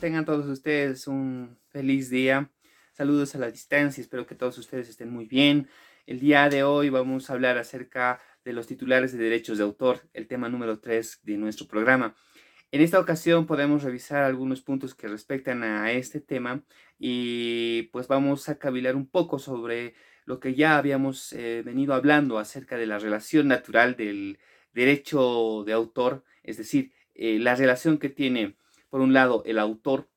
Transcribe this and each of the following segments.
Tengan todos ustedes un feliz día. Saludos a la distancia, espero que todos ustedes estén muy bien. El día de hoy vamos a hablar acerca de los titulares de derechos de autor, el tema número 3 de nuestro programa. En esta ocasión podemos revisar algunos puntos que respectan a este tema y pues vamos a cavilar un poco sobre lo que ya habíamos eh, venido hablando acerca de la relación natural del derecho de autor, es decir, eh, la relación que tiene, por un lado, el autor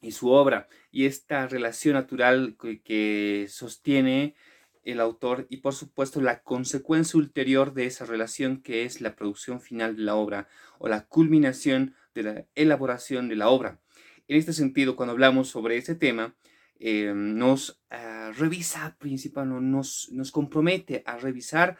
y su obra, y esta relación natural que, sostiene el autor y por supuesto la consecuencia ulterior de esa relación que es la producción final de la obra o la culminación de la elaboración de la obra. En este sentido, cuando hablamos sobre ese tema, eh, nos ah, revisa principal, nos, nos compromete a revisar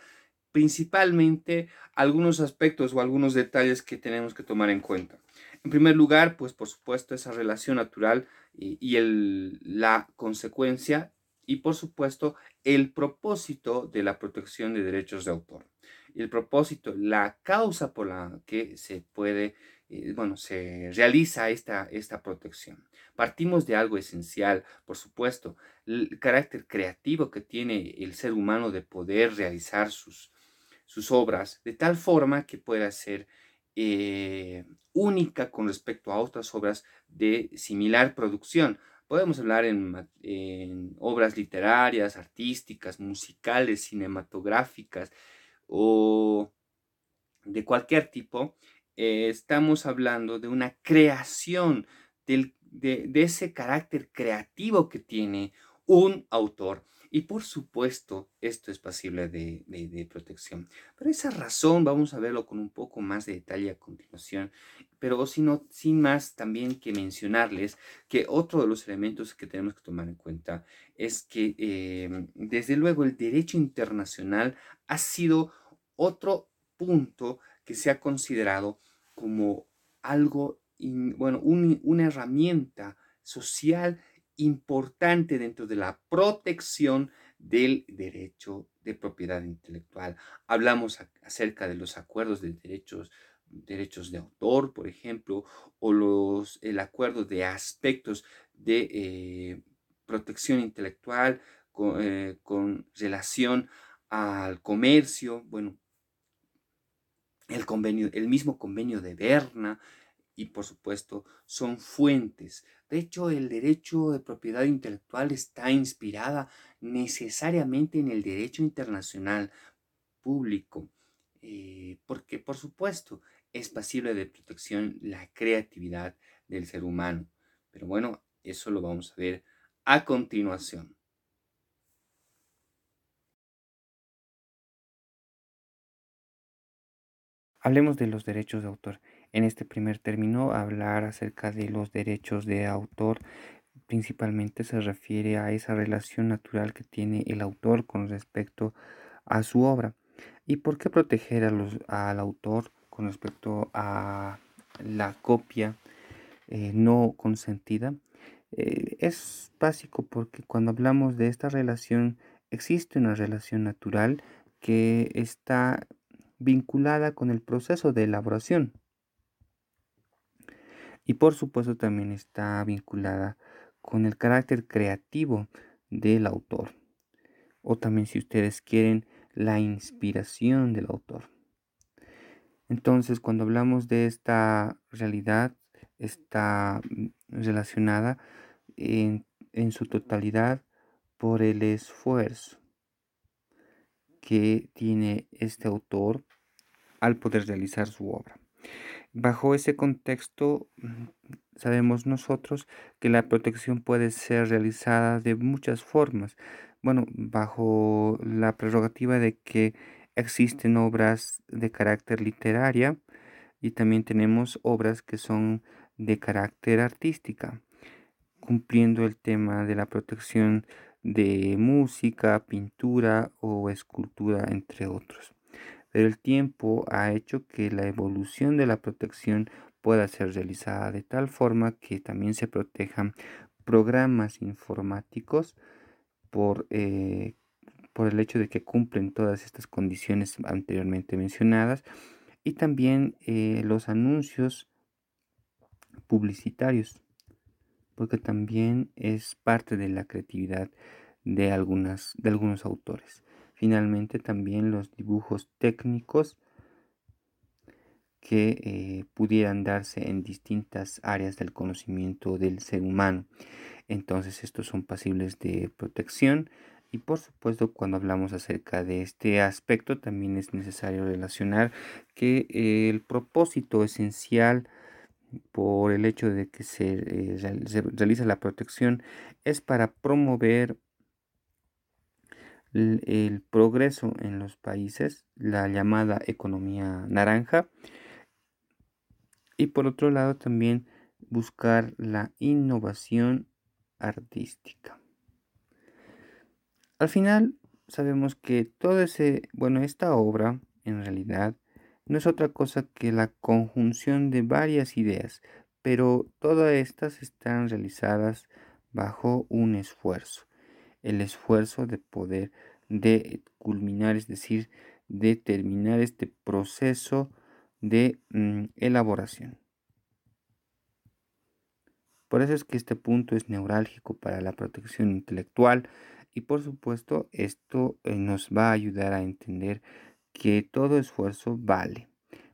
principalmente algunos aspectos o algunos detalles que tenemos que tomar en cuenta. En primer lugar, pues por supuesto esa relación natural y, el, la consecuencia y por supuesto el propósito de la protección de derechos de autor. El propósito, la causa por la que se puede, eh, bueno, se realiza esta, esta protección. Partimos de algo esencial, por supuesto, el carácter creativo que tiene el ser humano de poder realizar sus, sus obras de tal forma que pueda ser eh, única con respecto a otras obras de similar producción. Podemos hablar en, obras literarias, artísticas, musicales, cinematográficas o de cualquier tipo. Eh, estamos hablando de una creación de, de ese carácter creativo que tiene un autor y por supuesto, esto es pasible de, protección. Pero esa razón vamos a verlo con un poco más de detalle a continuación. Pero sino, sin más, también que mencionarles que otro de los elementos que tenemos que tomar en cuenta es que, em, desde luego, el derecho internacional ha sido otro punto que se ha considerado como algo, bueno, una herramienta social importante dentro de la protección del derecho de propiedad intelectual. Hablamos acerca de los acuerdos de derechos, derechos de autor, por ejemplo, o los, el acuerdo de aspectos de eh, protección intelectual con, eh, con relación al comercio, bueno, el convenio, el mismo convenio de Berna, y por supuesto son fuentes. De hecho, el derecho de propiedad intelectual está inspirada necesariamente en el derecho internacional público, eh, porque por supuesto es pasible de protección la creatividad del ser humano. Pero bueno, eso lo vamos a ver a continuación. Hablemos de los derechos de autor. En este primer término, hablar acerca de los derechos de autor principalmente se refiere a esa relación natural que tiene el autor con respecto a su obra. ¿Y por qué proteger a los, al autor con respecto a la copia eh, no consentida? Eh, es básico porque cuando hablamos de esta relación existe una relación natural que está vinculada con el proceso de elaboración y por supuesto también está vinculada con el carácter creativo del autor. O también si ustedes quieren la inspiración del autor. Entonces cuando hablamos de esta realidad está mm, relacionada en, en su totalidad por el esfuerzo que tiene este autor al poder realizar su obra. Bajo ese contexto, mm, sabemos nosotros que la protección puede ser realizada de muchas formas. Bueno, bajo la prerrogativa de que existen obras de carácter literaria y también tenemos obras que son de carácter artística, cumpliendo el tema de la protección de música, pintura o escultura, entre otros el tiempo ha hecho que la evolución de la protección pueda ser realizada de tal forma que también se protejan programas informáticos por, eh, por el hecho de que cumplen todas estas condiciones anteriormente mencionadas y también eh, los anuncios publicitarios, porque también es parte de la creatividad de, algunas, de algunos autores. Finalmente también los dibujos técnicos que eh, pudieran darse en distintas áreas del conocimiento del ser humano. Entonces estos son pasibles de protección y por supuesto cuando hablamos acerca de este aspecto también es necesario relacionar que el propósito esencial por el hecho de que se, eh, realiza la protección es para promover el, progreso en los países, la llamada economía naranja, y por otro lado también buscar la innovación artística. Al final sabemos que todo ese, bueno, esta obra en realidad no es otra cosa que la conjunción de varias ideas, pero todas estas están realizadas bajo un esfuerzo, el esfuerzo de poder de culminar, es decir, de terminar este proceso de mm, elaboración. Por eso es que este punto es neurálgico para la protección intelectual y por supuesto esto eh, nos va a ayudar a entender que todo esfuerzo vale.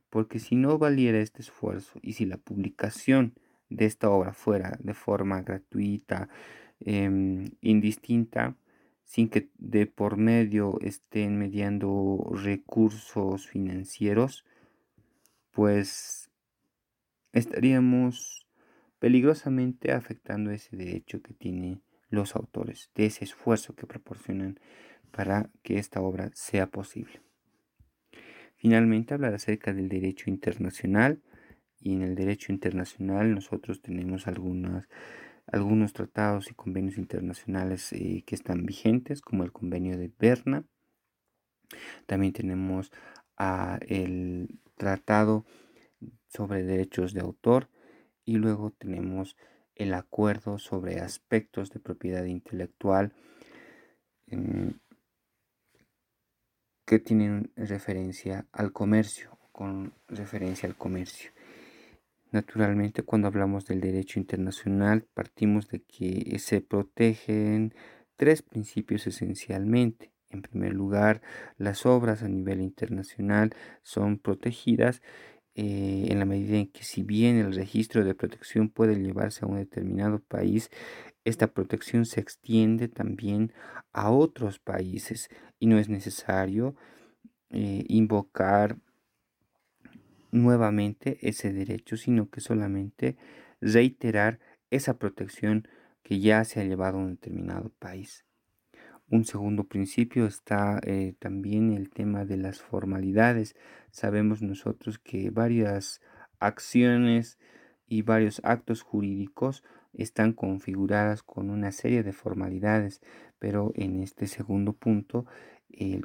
Porque si no valiera este esfuerzo y si la publicación de esta obra fuera de forma gratuita, em, indistinta, sin que de por medio estén mediando recursos financieros, pues estaríamos peligrosamente afectando ese derecho que tienen los autores, de ese esfuerzo que proporcionan para que esta obra sea posible. Finalmente, hablar acerca del derecho internacional. Y en el derecho internacional nosotros tenemos algunas, algunos tratados y convenios internacionales eh, que están vigentes, como el convenio de Berna. También tenemos el tratado sobre derechos de autor y luego tenemos el acuerdo sobre aspectos de propiedad intelectual em, que tienen referencia al comercio, con referencia al comercio. Naturalmente, cuando hablamos del derecho internacional, partimos de que se protegen tres principios esencialmente. En primer lugar, las obras a nivel internacional son protegidas eh, en la medida en que si bien el registro de protección puede llevarse a un determinado país, esta protección se extiende también a otros países y no es necesario eh, invocar nuevamente ese derecho, sino que solamente reiterar esa protección que ya se ha llevado a un determinado país. Un segundo principio está eh, también el tema de las formalidades. Sabemos nosotros que varias acciones y varios actos jurídicos están configuradas con una serie de formalidades, pero en este segundo punto eh,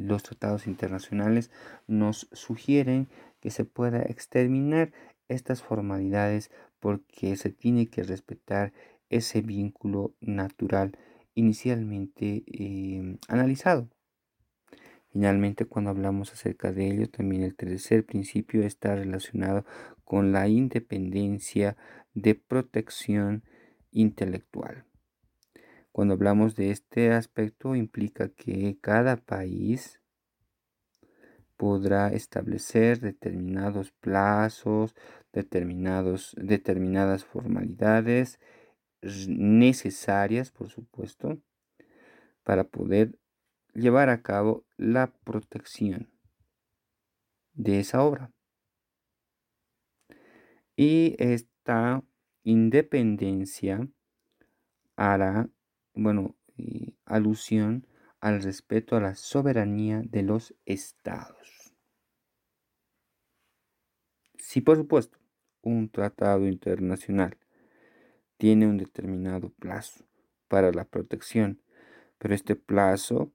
los tratados internacionales nos sugieren que se pueda exterminar estas formalidades porque se tiene que respetar ese vínculo natural inicialmente em, analizado. Finalmente, cuando hablamos acerca de ello, también el tercer principio está relacionado con la independencia de protección intelectual. Cuando hablamos de este aspecto, implica que cada país podrá establecer determinados plazos, determinados, determinadas formalidades necesarias, por supuesto, para poder llevar a cabo la protección de esa obra. Y esta independencia hará, bueno, alusión al respeto a la soberanía de los estados. Si por supuesto un tratado internacional tiene un determinado plazo para la protección, pero este plazo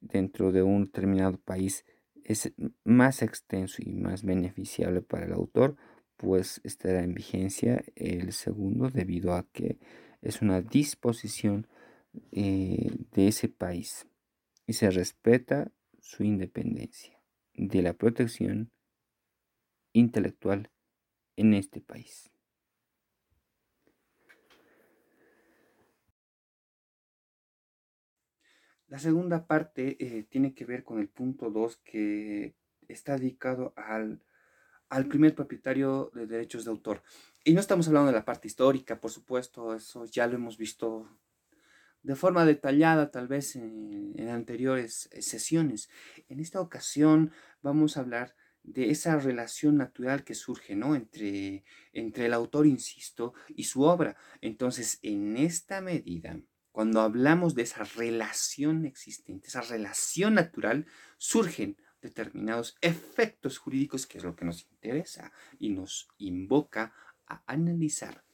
dentro de un determinado país es más extenso y más beneficiable para el autor, pues estará en vigencia el segundo debido a que es una disposición eh, de ese país y se respeta su independencia de la protección intelectual en este país. La segunda parte eh, tiene que ver con el punto 2 que está dedicado al, al, primer propietario de derechos de autor. Y no estamos hablando de la parte histórica, por supuesto, eso ya lo hemos visto de forma detallada tal vez en, anteriores eh, sesiones. En esta ocasión vamos a hablar de esa relación natural que surge ¿no? entre, entre el autor, insisto, y su obra. Entonces, en esta medida, cuando hablamos de esa relación existente, esa relación natural, surgen determinados efectos jurídicos, que es lo que nos interesa y nos invoca a analizar.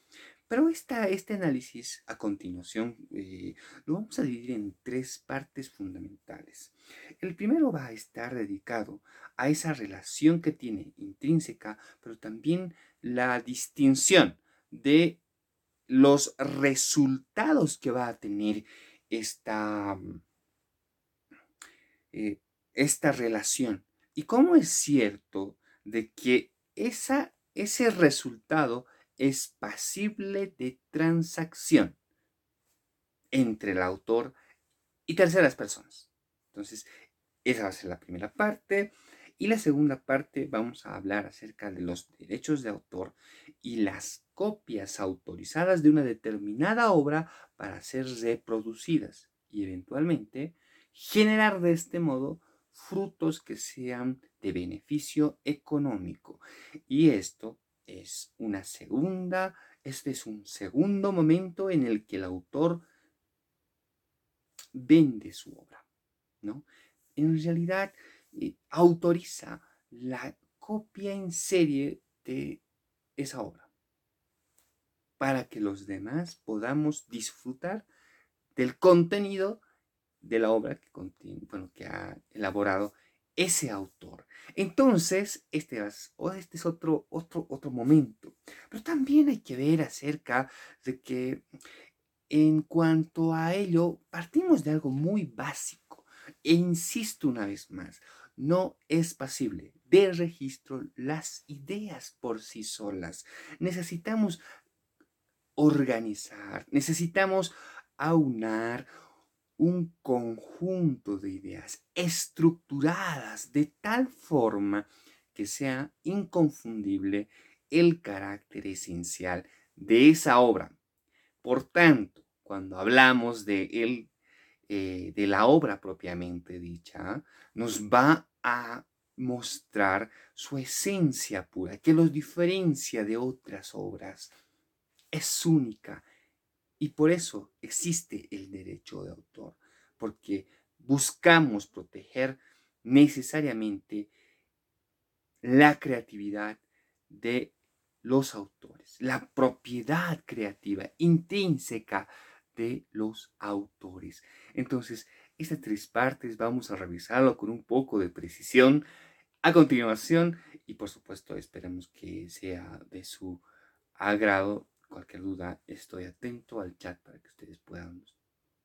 Pero esta, este análisis a continuación eh, lo vamos a dividir en tres partes fundamentales. El primero va a estar dedicado a esa relación que tiene intrínseca, pero también la distinción de los resultados que va a tener esta, eh, esta relación. Y cómo es cierto de que esa, ese resultado es pasible de transacción entre el autor y terceras personas. Entonces, esa va a ser la primera parte. Y la segunda parte vamos a hablar acerca de los derechos de autor y las copias autorizadas de una determinada obra para ser reproducidas y eventualmente generar de este modo frutos que sean de beneficio económico. Y esto es una segunda, este es un segundo momento en el que el autor vende su obra, ¿no? En realidad, eh, autoriza la copia en serie de esa obra para que los demás podamos disfrutar del contenido de la obra que, bueno, que ha elaborado ese autor. Entonces, este es, este es otro, otro, otro momento. Pero también hay que ver acerca de que en cuanto a ello, partimos de algo muy básico. E insisto una vez más, no es pasible de registro las ideas por sí solas. Necesitamos organizar, necesitamos aunar un conjunto de ideas estructuradas de tal forma que sea inconfundible el carácter esencial de esa obra. Por tanto, cuando hablamos de, el, eh, de la obra propiamente dicha, nos va a mostrar su esencia pura, que los diferencia de otras obras. Es única, y por eso existe el derecho de autor, porque buscamos proteger necesariamente la creatividad de los autores, la propiedad creativa intrínseca de los autores. Entonces, estas tres partes vamos a revisarlo con un poco de precisión a continuación y por supuesto esperamos que sea de su agrado Cualquier duda, estoy atento al chat para que ustedes puedan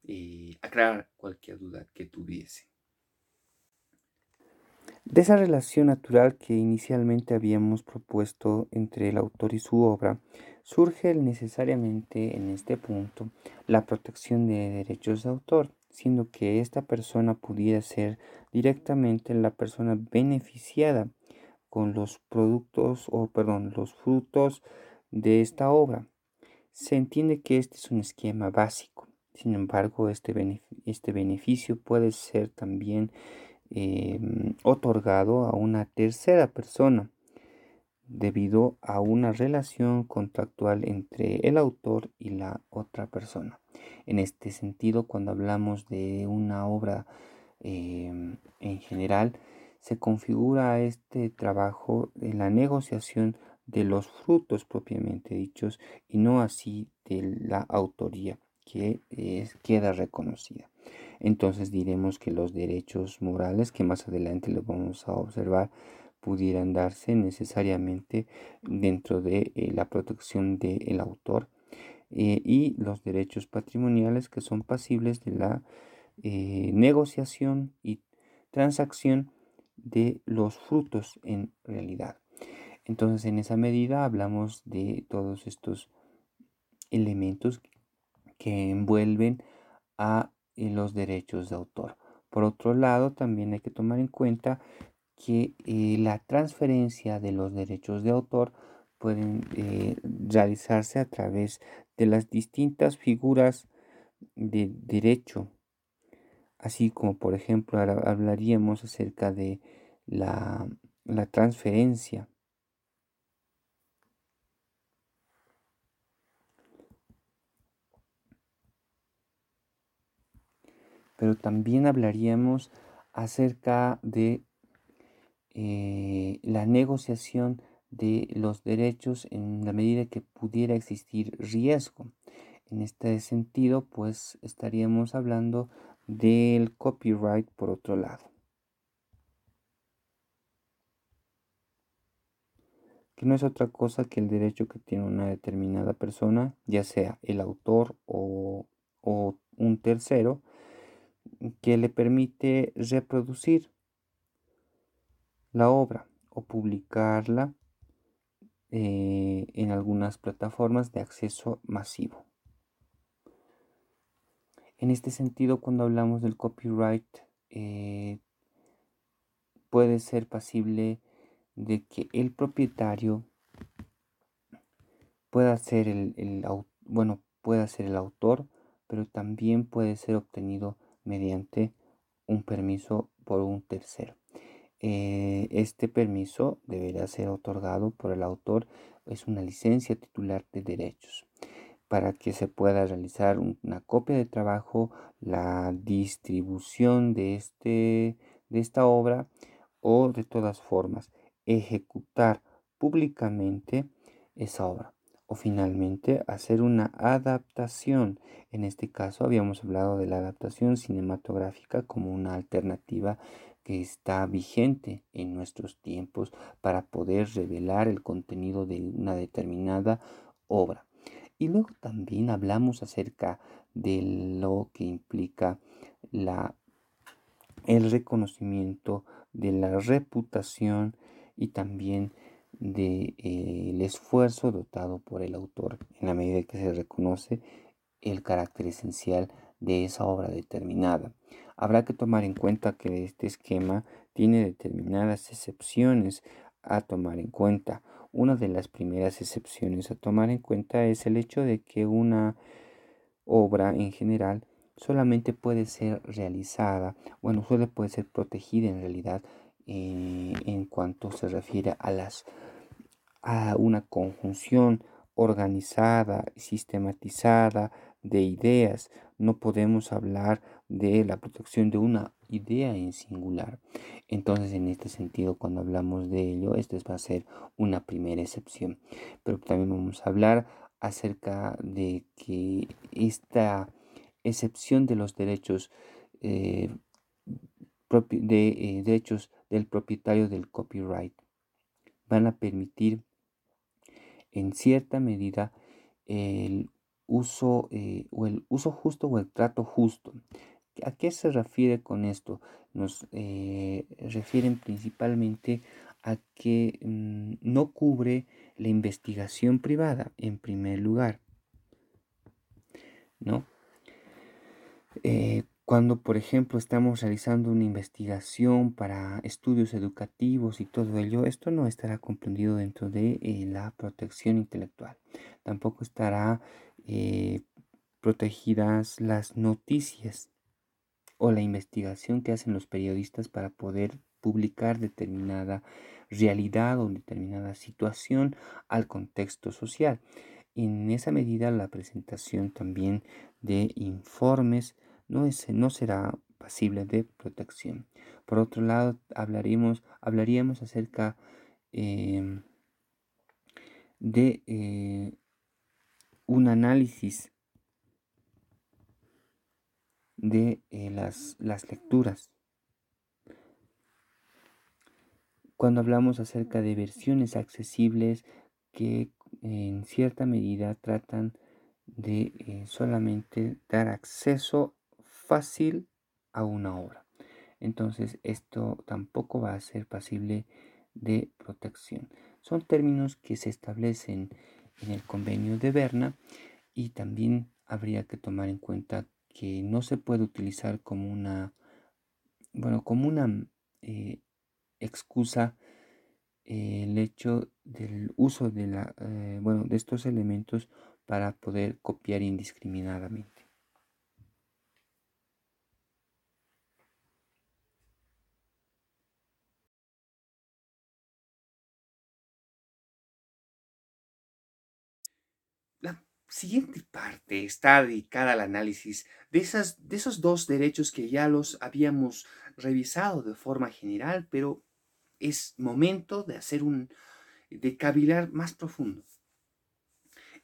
eh, aclarar cualquier duda que tuviesen. De esa relación natural que inicialmente habíamos propuesto entre el autor y su obra, surge necesariamente en este punto la protección de derechos de autor, siendo que esta persona pudiera ser directamente la persona beneficiada con los productos o perdón, los frutos de esta obra. Se entiende que este es un esquema básico. Sin embargo, este, este beneficio puede ser también em, otorgado a una tercera persona debido a una relación contractual entre el autor y la otra persona. En este sentido, cuando hablamos de una obra em, en general, se configura este trabajo en la negociación de los frutos propiamente dichos y no así de la autoría que queda reconocida. Entonces diremos que los derechos morales, que más adelante lo vamos a observar, pudieran darse necesariamente dentro de eh, la protección del autor eh, y los derechos patrimoniales que son pasibles de la eh, negociación y transacción de los frutos en realidad. Entonces, en esa medida hablamos de todos estos elementos que envuelven a eh, los derechos de autor. Por otro lado, también hay que tomar en cuenta que eh, la transferencia de los derechos de autor pueden eh, realizarse a través de las distintas figuras de derecho, así como por ejemplo hablaríamos acerca de la, la transferencia. Pero también hablaríamos acerca de eh, la negociación de los derechos en la medida que pudiera existir riesgo. En este sentido, pues estaríamos hablando del copyright por otro lado. que no es otra cosa que el derecho que tiene una determinada persona, ya sea el autor o, o un tercero, que le permite reproducir la obra o publicarla eh, en algunas plataformas de acceso masivo. En este sentido, cuando hablamos del copyright, eh, puede ser pasible de que el propietario pueda ser el, bueno, pueda ser el autor, pero también puede ser obtenido mediante un permiso por un tercero. Eh, este permiso deberá ser otorgado por el autor, es una licencia titular de derechos para que se pueda realizar una copia de trabajo, la distribución de, este, de esta obra o de todas formas ejecutar públicamente esa obra o finalmente hacer una adaptación. En este caso habíamos hablado de la adaptación cinematográfica como una alternativa que está vigente en nuestros tiempos para poder revelar el contenido de una determinada obra. Y luego también hablamos acerca de lo que implica la, el reconocimiento de la reputación y también del de, eh, esfuerzo dotado por el autor en la medida que se reconoce el carácter esencial de esa obra determinada. Habrá que tomar en cuenta que este esquema tiene determinadas excepciones a tomar en cuenta. Una de las primeras excepciones a tomar en cuenta es el hecho de que una obra en general solamente puede ser realizada, bueno, solo puede ser protegida en realidad eh, en cuanto se refiere a las a una conjunción organizada y sistematizada de ideas. No podemos hablar de la protección de una idea en singular. Entonces, en este sentido, cuando hablamos de ello, esta va a ser una primera excepción. Pero también vamos a hablar acerca de que esta excepción de los derechos eh, de eh, derechos del propietario del copyright van a permitir en cierta medida el uso eh, o el uso justo o el trato justo. ¿A qué se refiere con esto? Nos eh, refieren principalmente a que mm, no cubre la investigación privada en primer lugar. ¿No? Eh, cuando, por ejemplo, estamos realizando una investigación para estudios educativos y todo ello, esto no estará comprendido dentro de eh, la protección intelectual. Tampoco estará eh, protegidas las noticias o la investigación que hacen los periodistas para poder publicar determinada realidad o determinada situación al contexto social. En esa medida, la presentación también de informes no, es, no será pasible de protección. Por otro lado, hablaríamos, acerca em, de eh, un análisis de eh, las, las lecturas. Cuando hablamos acerca de versiones accesibles que en cierta medida tratan de eh, solamente dar acceso fácil a una obra. Entonces esto tampoco va a ser pasible de protección. Son términos que se establecen en el convenio de Berna y también habría que tomar en cuenta que no se puede utilizar como una, bueno, como una eh, excusa eh, el hecho del uso de, la, eh, bueno, de estos elementos para poder copiar indiscriminadamente. La siguiente parte está dedicada al análisis de, esas, de esos dos derechos que ya los habíamos revisado de forma general, pero es momento de hacer un, de cavilar más profundo.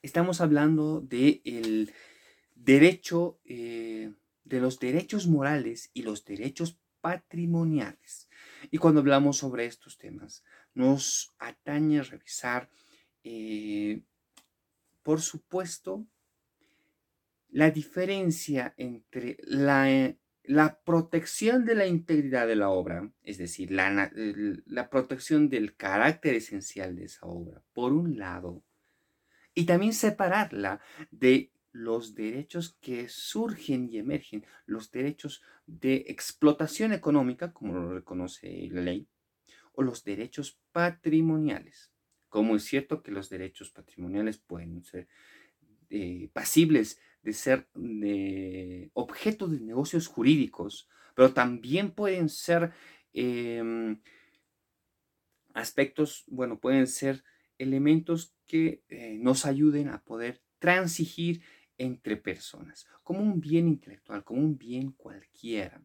Estamos hablando de derecho, eh, de los derechos morales y los derechos patrimoniales. Y cuando hablamos sobre estos temas, nos atañe revisar, eh, por supuesto, la diferencia entre la la protección de la integridad de la obra, es decir, la, la, protección del carácter esencial de esa obra, por un lado, y también separarla de los derechos que surgen y emergen, los derechos de explotación económica, como lo reconoce la ley, o los derechos patrimoniales. Como es cierto que los derechos patrimoniales pueden ser eh, pasibles de ser de objeto de negocios jurídicos, pero también pueden ser em, aspectos, bueno, pueden ser elementos que eh, nos ayuden a poder transigir entre personas, como un bien intelectual, como un bien cualquiera.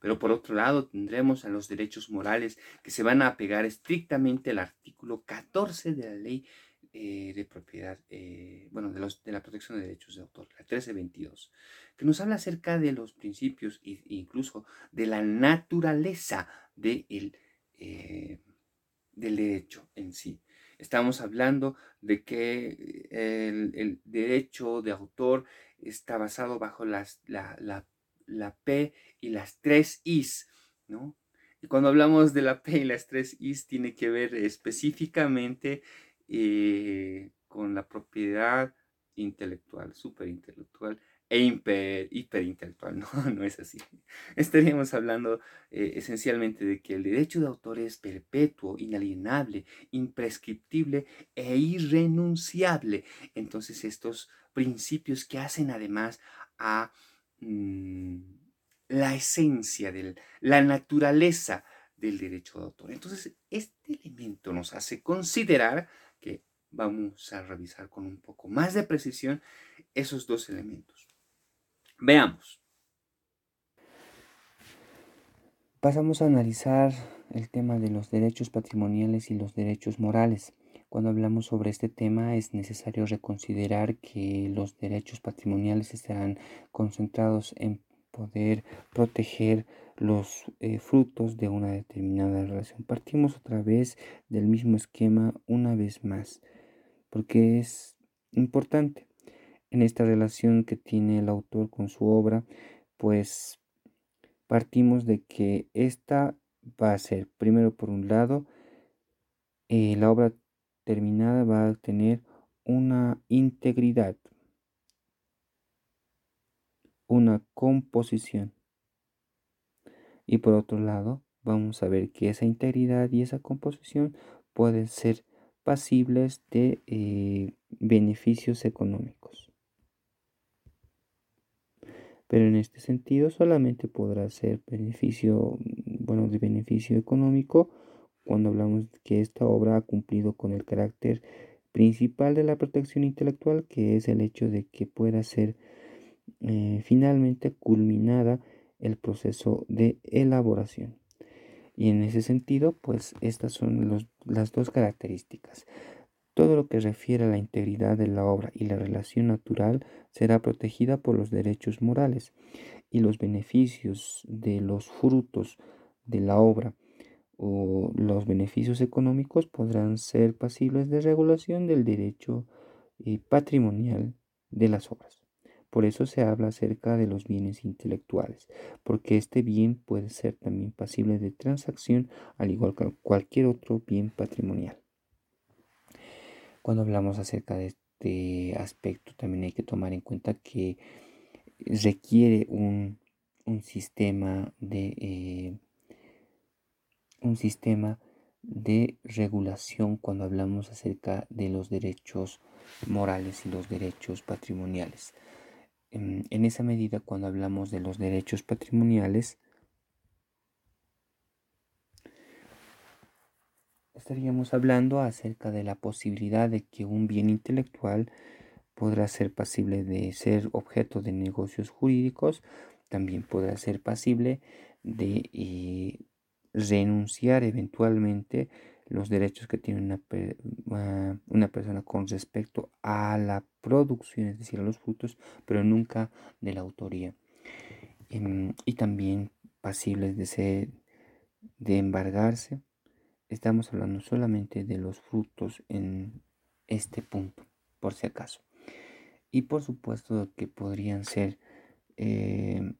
Pero por otro lado tendremos a los derechos morales que se van a apegar estrictamente al artículo 14 de la ley eh, de propiedad, eh, bueno, de, los, de la protección de derechos de autor, la 1322, que nos habla acerca de los principios e incluso de la naturaleza de el, eh, del derecho en sí. Estamos hablando de que el, derecho de autor está basado bajo las, la, la, la P y las tres Is, ¿no? Y cuando hablamos de la P y las tres Is, tiene que ver específicamente eh, con la propiedad intelectual, superintelectual e hiper, hiperintelectual. No, no es así. Estaríamos hablando eh, esencialmente de que el derecho de autor es perpetuo, inalienable, imprescriptible e irrenunciable. Entonces estos principios que hacen además a mm, la esencia, de la naturaleza del derecho de autor. Entonces este elemento nos hace considerar que vamos a revisar con un poco más de precisión esos dos elementos. Veamos. Pasamos a analizar el tema de los derechos patrimoniales y los derechos morales. Cuando hablamos sobre este tema es necesario reconsiderar que los derechos patrimoniales estarán concentrados en poder proteger los eh, frutos de una determinada relación. Partimos otra vez del mismo esquema una vez más, porque es importante. En esta relación que tiene el autor con su obra, pues partimos de que esta va a ser, primero por un lado, eh, la obra terminada va a tener una integridad, una composición y por otro lado, vamos a ver que esa integridad y esa composición pueden ser pasibles de eh, beneficios económicos. Pero en este sentido solamente podrá ser beneficio, bueno, de beneficio económico cuando hablamos que esta obra ha cumplido con el carácter principal de la protección intelectual, que es el hecho de que pueda ser eh, finalmente culminada el proceso de elaboración. Y en ese sentido, pues estas son las dos características. Todo lo que refiere a la integridad de la obra y la relación natural será protegida por los derechos morales y los beneficios de los frutos de la obra o los beneficios económicos podrán ser pasibles de regulación del derecho eh, patrimonial de las obras. Por eso se habla acerca de los bienes intelectuales, porque este bien puede ser también pasible de transacción, al igual que cualquier otro bien patrimonial. Cuando hablamos acerca de este aspecto, también hay que tomar en cuenta que requiere un, sistema de eh, un sistema de regulación cuando hablamos acerca de los derechos morales y los derechos patrimoniales. En, en esa medida, cuando hablamos de los derechos patrimoniales, estaríamos hablando acerca de la posibilidad de que un bien intelectual podrá ser pasible de ser objeto de negocios jurídicos, también podrá ser pasible de eh, renunciar eventualmente los derechos que tiene una, ah, una, persona con respecto a la producción, es decir, a los frutos, pero nunca de la autoría. Em, y también pasibles de ser, de embargarse. Estamos hablando solamente de los frutos en este punto, por si acaso. Y por supuesto que podrían ser eh,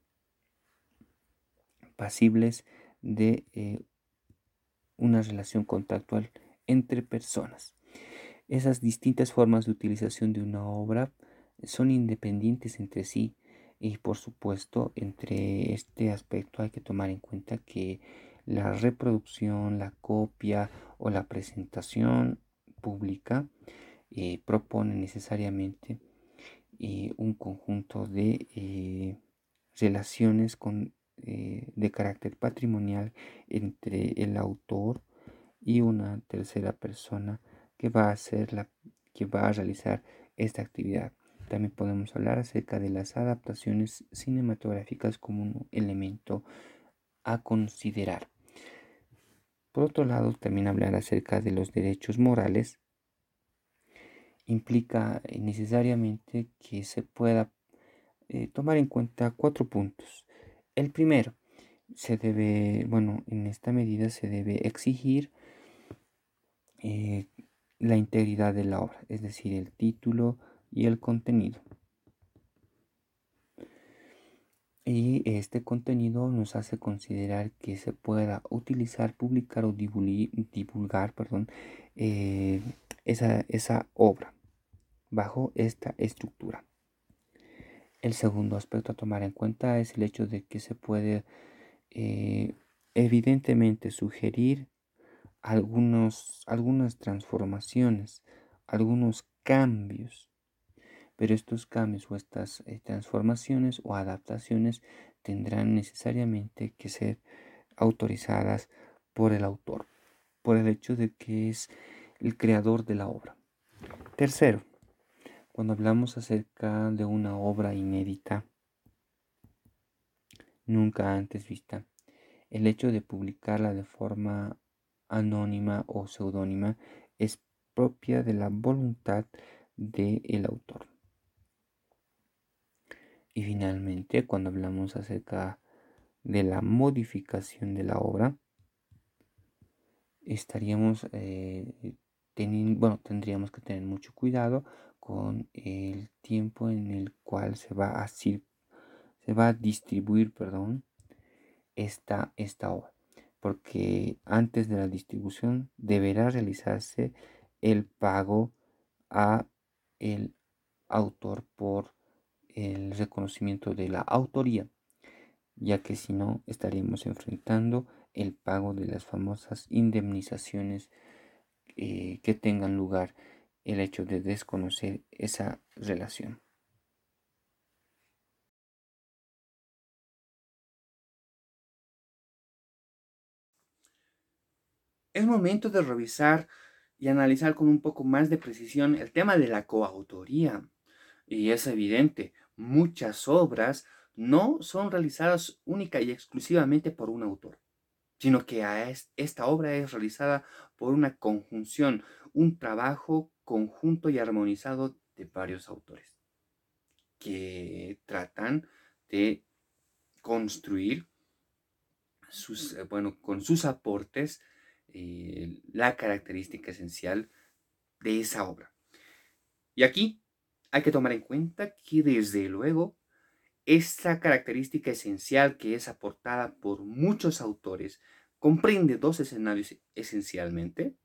pasibles de eh, una relación contractual entre personas. Esas distintas formas de utilización de una obra son independientes entre sí y por supuesto entre este aspecto hay que tomar en cuenta que la reproducción, la copia o la presentación pública eh, propone necesariamente eh, un conjunto de relaciones con eh, de carácter patrimonial entre el autor y una tercera persona que va a hacer la que va a realizar esta actividad. También podemos hablar acerca de las adaptaciones cinematográficas como un elemento a considerar. Por otro lado, también hablar acerca de los derechos morales implica necesariamente que se pueda eh, tomar en cuenta cuatro puntos. El primero, se debe, bueno, en esta medida se debe exigir eh, la integridad de la obra, es decir, el título y el contenido. Y este contenido nos hace considerar que se pueda utilizar, publicar o divulgar, perdón, eh, esa, esa obra bajo esta estructura. El segundo aspecto a tomar en cuenta es el hecho de que se puede eh, evidentemente sugerir algunos, algunas transformaciones, algunos cambios, pero estos cambios o estas eh, transformaciones o adaptaciones tendrán necesariamente que ser autorizadas por el autor, por el hecho de que es el creador de la obra. Tercero, cuando hablamos acerca de una obra inédita, nunca antes vista, el hecho de publicarla de forma anónima o seudónima es propia de la voluntad del autor. Y finalmente, cuando hablamos acerca de la modificación de la obra, estaríamos eh, bueno, tendríamos que tener mucho cuidado con el tiempo en el cual se va a, se va a distribuir perdón, esta, esta obra. Porque antes de la distribución deberá realizarse el pago a el autor por el reconocimiento de la autoría, ya que si no estaríamos enfrentando el pago de las famosas indemnizaciones eh, que tengan lugar el hecho de desconocer esa relación. Es momento de revisar y analizar con un poco más de precisión el tema de la coautoría. Y es evidente, muchas obras no son realizadas única y exclusivamente por un autor, sino que esta obra es realizada por una conjunción, un trabajo conjunto y armonizado de varios autores que tratan de construir sus, eh, bueno, con sus aportes eh, la característica esencial de esa obra. Y aquí hay que tomar en cuenta que desde luego esta característica esencial que es aportada por muchos autores comprende dos escenarios esencialmente.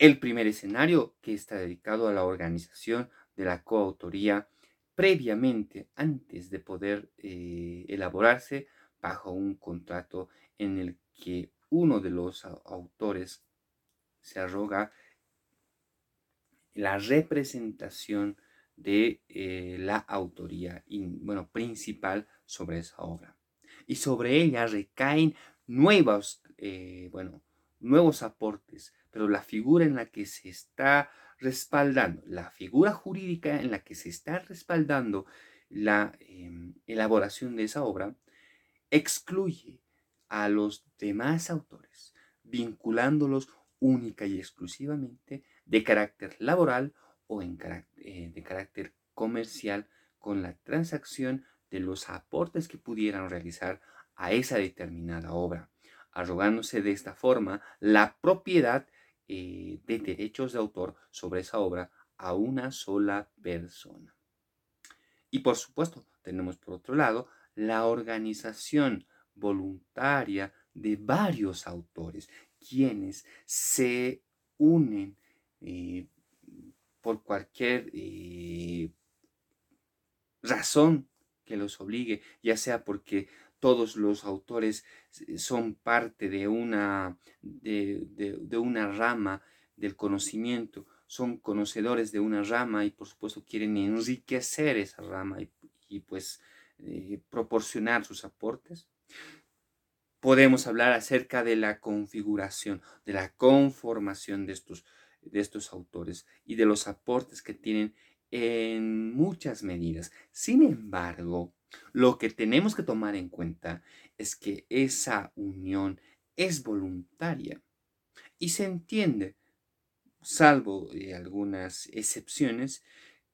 El primer escenario, que está dedicado a la organización de la coautoría, previamente, antes de poder eh, elaborarse bajo un contrato en el que uno de los autores se arroga la representación de eh, la autoría bueno, principal sobre esa obra. Y sobre ella recaen eh, bueno, nuevos aportes, pero la figura en la que se está respaldando, la figura jurídica en la que se está respaldando la em, elaboración de esa obra, excluye a los demás autores, vinculándolos única y exclusivamente de carácter laboral o eh, de carácter comercial con la transacción de los aportes que pudieran realizar a esa determinada obra, arrogándose de esta forma la propiedad eh, de derechos de autor sobre esa obra a una sola persona. Y por supuesto, tenemos por otro lado la organización voluntaria de varios autores, quienes se unen eh, por cualquier eh, razón que los obligue, ya sea porque todos los autores son parte de una, de, una rama del conocimiento, son conocedores de una rama y por supuesto quieren enriquecer esa rama y, pues eh, proporcionar sus aportes. Podemos hablar acerca de la configuración, de la conformación de estos, de estos autores y de los aportes que tienen en muchas medidas. Sin embargo, lo que tenemos que tomar en cuenta es que esa unión es voluntaria y se entiende, salvo algunas excepciones,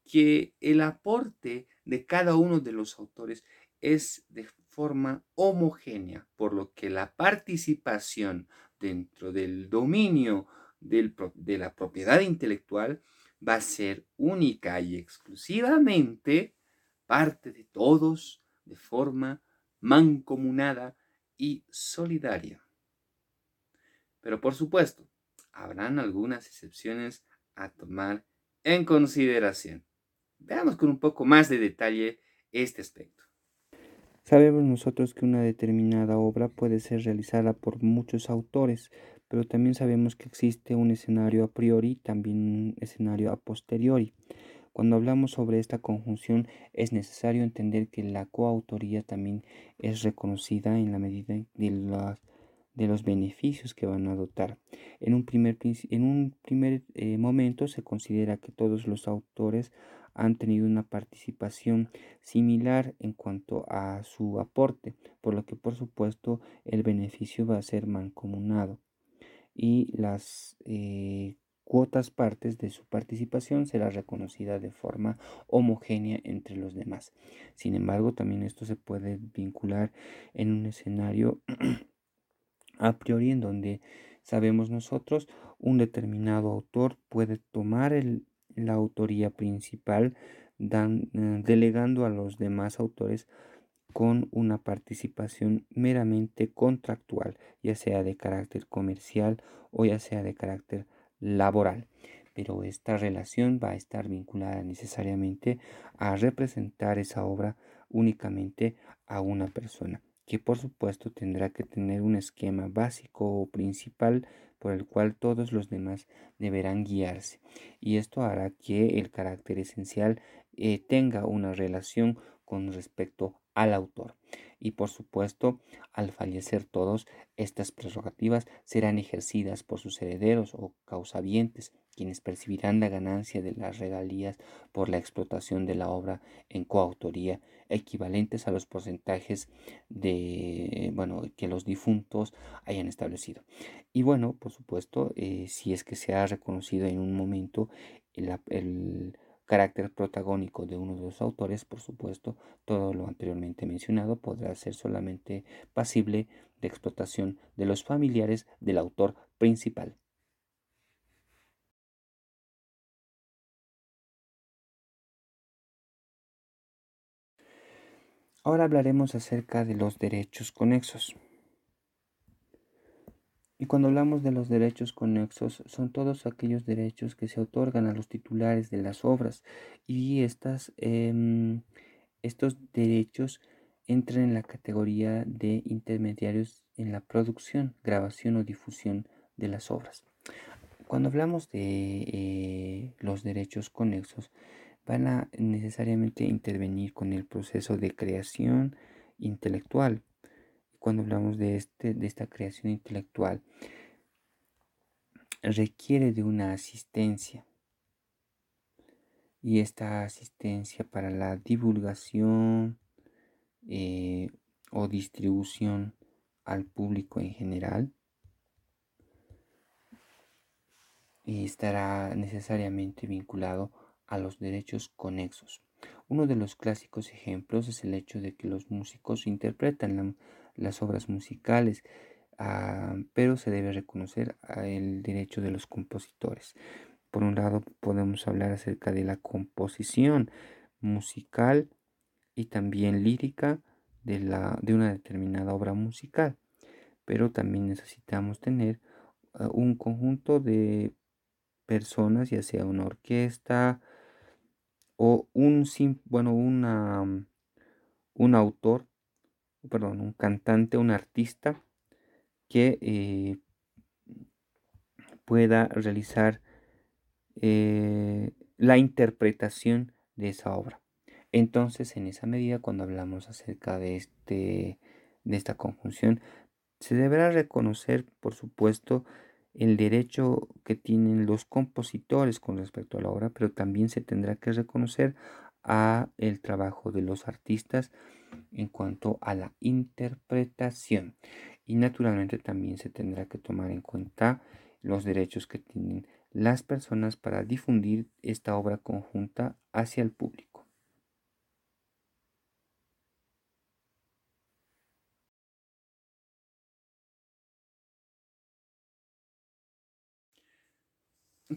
que el aporte de cada uno de los autores es de forma homogénea, por lo que la participación dentro del dominio de la propiedad intelectual va a ser única y exclusivamente parte de todos de forma mancomunada y solidaria. Pero por supuesto, habrán algunas excepciones a tomar en consideración. Veamos con un poco más de detalle este aspecto. Sabemos nosotros que una determinada obra puede ser realizada por muchos autores, pero también sabemos que existe un escenario a priori, también un escenario a posteriori. Cuando hablamos sobre esta conjunción es necesario entender que la coautoría también es reconocida en la medida de, de los beneficios que van a dotar. En un primer, en un primer eh, momento se considera que todos los autores han tenido una participación similar en cuanto a su aporte, por lo que por supuesto el beneficio va a ser mancomunado y las eh, cuotas partes de su participación será reconocida de forma homogénea entre los demás. Sin embargo, también esto se puede vincular en un escenario a priori en donde sabemos nosotros un determinado autor puede tomar la autoría principal eh, delegando a los demás autores con una participación meramente contractual, ya sea de carácter comercial o ya sea de carácter laboral. Pero esta relación va a estar vinculada necesariamente a representar esa obra únicamente a una persona, que por supuesto tendrá que tener un esquema básico o principal por el cual todos los demás deberán guiarse. Y esto hará que el carácter esencial eh, tenga una relación con respecto al autor y por supuesto, al fallecer todos, estas prerrogativas serán ejercidas por sus herederos o causavientes, quienes percibirán la ganancia de las regalías por la explotación de la obra en coautoría, equivalentes a los porcentajes de, bueno, que los difuntos hayan establecido. Y bueno, por supuesto, eh, si es que se ha reconocido en un momento el carácter protagónico de uno de los autores, por supuesto, todo lo anteriormente mencionado podrá ser solamente pasible de explotación de los familiares del autor principal. Ahora hablaremos acerca de los derechos conexos. Y cuando hablamos de los derechos conexos, son todos aquellos derechos que se otorgan a los titulares de las obras y estas, em, estos derechos entran en la categoría de intermediarios en la producción, grabación o difusión de las obras. Cuando hablamos de eh, los derechos conexos, van a necesariamente intervenir con el proceso de creación intelectual. Cuando hablamos de, este, de esta creación intelectual, requiere de una asistencia. Y esta asistencia para la divulgación eh, o distribución al público en general estará necesariamente vinculado a los derechos conexos. Uno de los clásicos ejemplos es el hecho de que los músicos interpretan las obras musicales, ah, pero se debe reconocer el derecho de los compositores. Por un lado, podemos hablar acerca de la composición musical y también lírica de, la, de una determinada obra musical, pero también necesitamos tener ah, un conjunto de personas, ya sea una orquesta o un, bueno, una, un autor, perdón, un cantante, un artista que eh, pueda realizar eh, la interpretación de esa obra. Entonces, en esa medida, cuando hablamos acerca de, este, de esta conjunción, se deberá reconocer, por supuesto, el derecho que tienen los compositores con respecto a la obra, pero también se tendrá que reconocer a el trabajo de los artistas en cuanto a la interpretación. Y naturalmente también se tendrá que tomar en cuenta los derechos que tienen las personas para difundir esta obra conjunta hacia el público.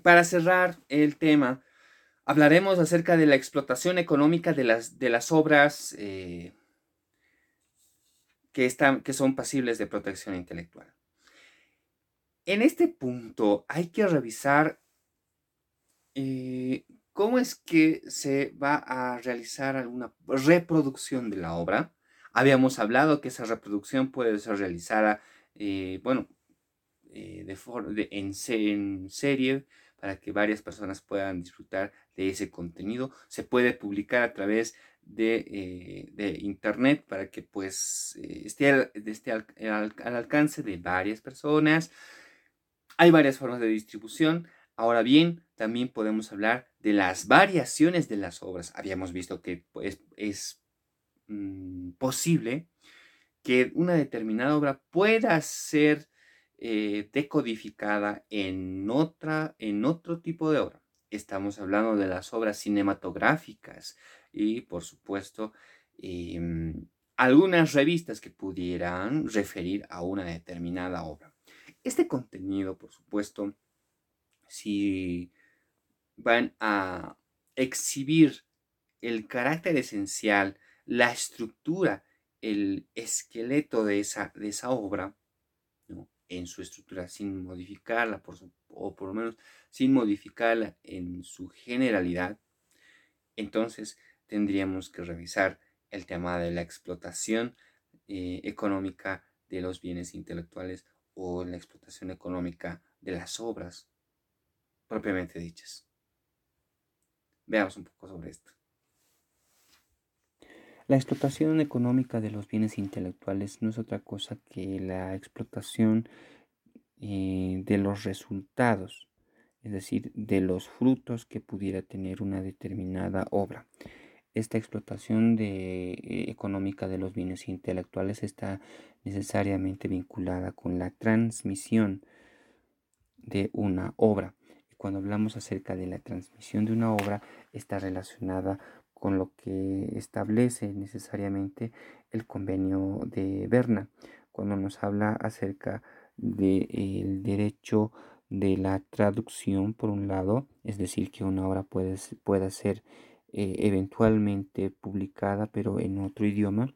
Para cerrar el tema, hablaremos acerca de la explotación económica de las, de las obras eh, que, están, que son pasibles de protección intelectual. En este punto hay que revisar eh, cómo es que se va a realizar alguna reproducción de la obra. Habíamos hablado que esa reproducción puede ser realizada, eh, bueno, eh, de, en, en, serie para que varias personas puedan disfrutar de ese contenido. Se puede publicar a través de, eh, internet para que pues eh, esté, al, alcance de varias personas. Hay varias formas de distribución. Ahora bien, también podemos hablar de las variaciones de las obras. Habíamos visto que pues, es mm, posible que una determinada obra pueda ser eh, decodificada en, otra, en otro tipo de obra. Estamos hablando de las obras cinematográficas y, por supuesto, em, algunas revistas que pudieran referir a una determinada obra. Este contenido, por supuesto, si van a exhibir el carácter esencial, la estructura, el esqueleto de esa, de esa obra, en su estructura sin modificarla, por o por lo menos sin modificarla en su generalidad, entonces tendríamos que revisar el tema de la explotación eh, económica de los bienes intelectuales o la explotación económica de las obras propiamente dichas. Veamos un poco sobre esto. La explotación económica de los bienes intelectuales no es otra cosa que la explotación eh, de los resultados, es decir, de los frutos que pudiera tener una determinada obra. Esta explotación de, eh, económica de los bienes intelectuales está necesariamente vinculada con la transmisión de una obra. Y cuando hablamos acerca de la transmisión de una obra, está relacionada con lo que establece necesariamente el convenio de Berna, cuando nos habla acerca del derecho de la traducción, por un lado, es decir, que una obra puede, pueda ser eh, eventualmente publicada, pero en otro idioma.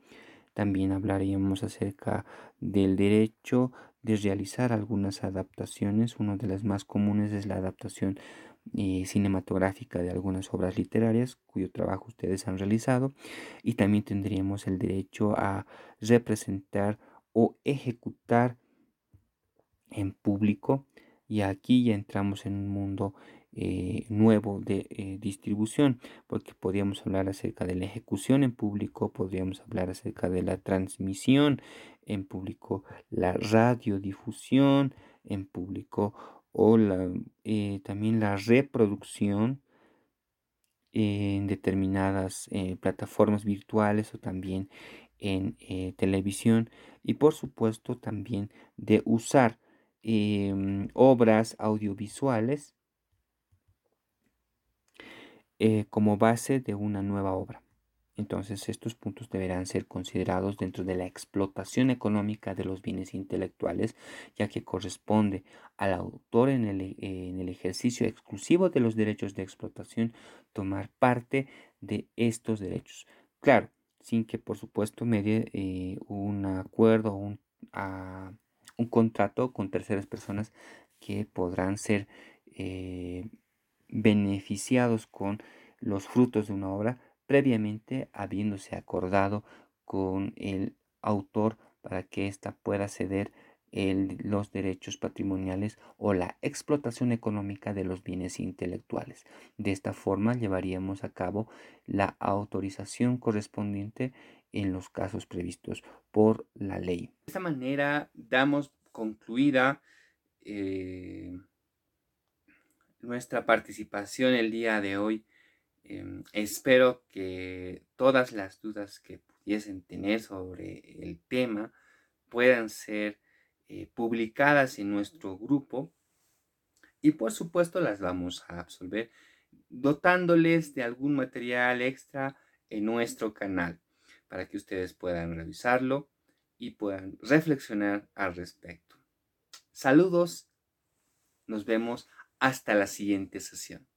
También hablaríamos acerca del derecho de realizar algunas adaptaciones. Una de las más comunes es la adaptación eh, cinematográfica de algunas obras literarias cuyo trabajo ustedes han realizado. Y también tendríamos el derecho a representar o ejecutar en público. Y aquí ya entramos en un mundo eh, nuevo de eh, distribución, porque podríamos hablar acerca de la ejecución en público, podríamos hablar acerca de la transmisión en público, la radiodifusión en público o la, eh, también la reproducción en determinadas plataformas virtuales o también en televisión y por supuesto también de usar em, obras audiovisuales eh, como base de una nueva obra. Entonces estos puntos deberán ser considerados dentro de la explotación económica de los bienes intelectuales, ya que corresponde al autor en el, en el, ejercicio exclusivo de los derechos de explotación tomar parte de estos derechos. Claro, sin que por supuesto medie eh, un acuerdo o un, un, contrato con terceras personas que podrán ser eh, beneficiados con los frutos de una obra previamente habiéndose acordado con el autor para que ésta pueda ceder los derechos patrimoniales o la explotación económica de los bienes intelectuales. De esta forma llevaríamos a cabo la autorización correspondiente en los casos previstos por la ley. De esta manera damos concluida eh, nuestra participación el día de hoy. Em, espero que todas las dudas que pudiesen tener sobre el tema puedan ser eh, publicadas en nuestro grupo y por supuesto las vamos a absolver dotándoles de algún material extra en nuestro canal para que ustedes puedan revisarlo y puedan reflexionar al respecto. Saludos, nos vemos hasta la siguiente sesión.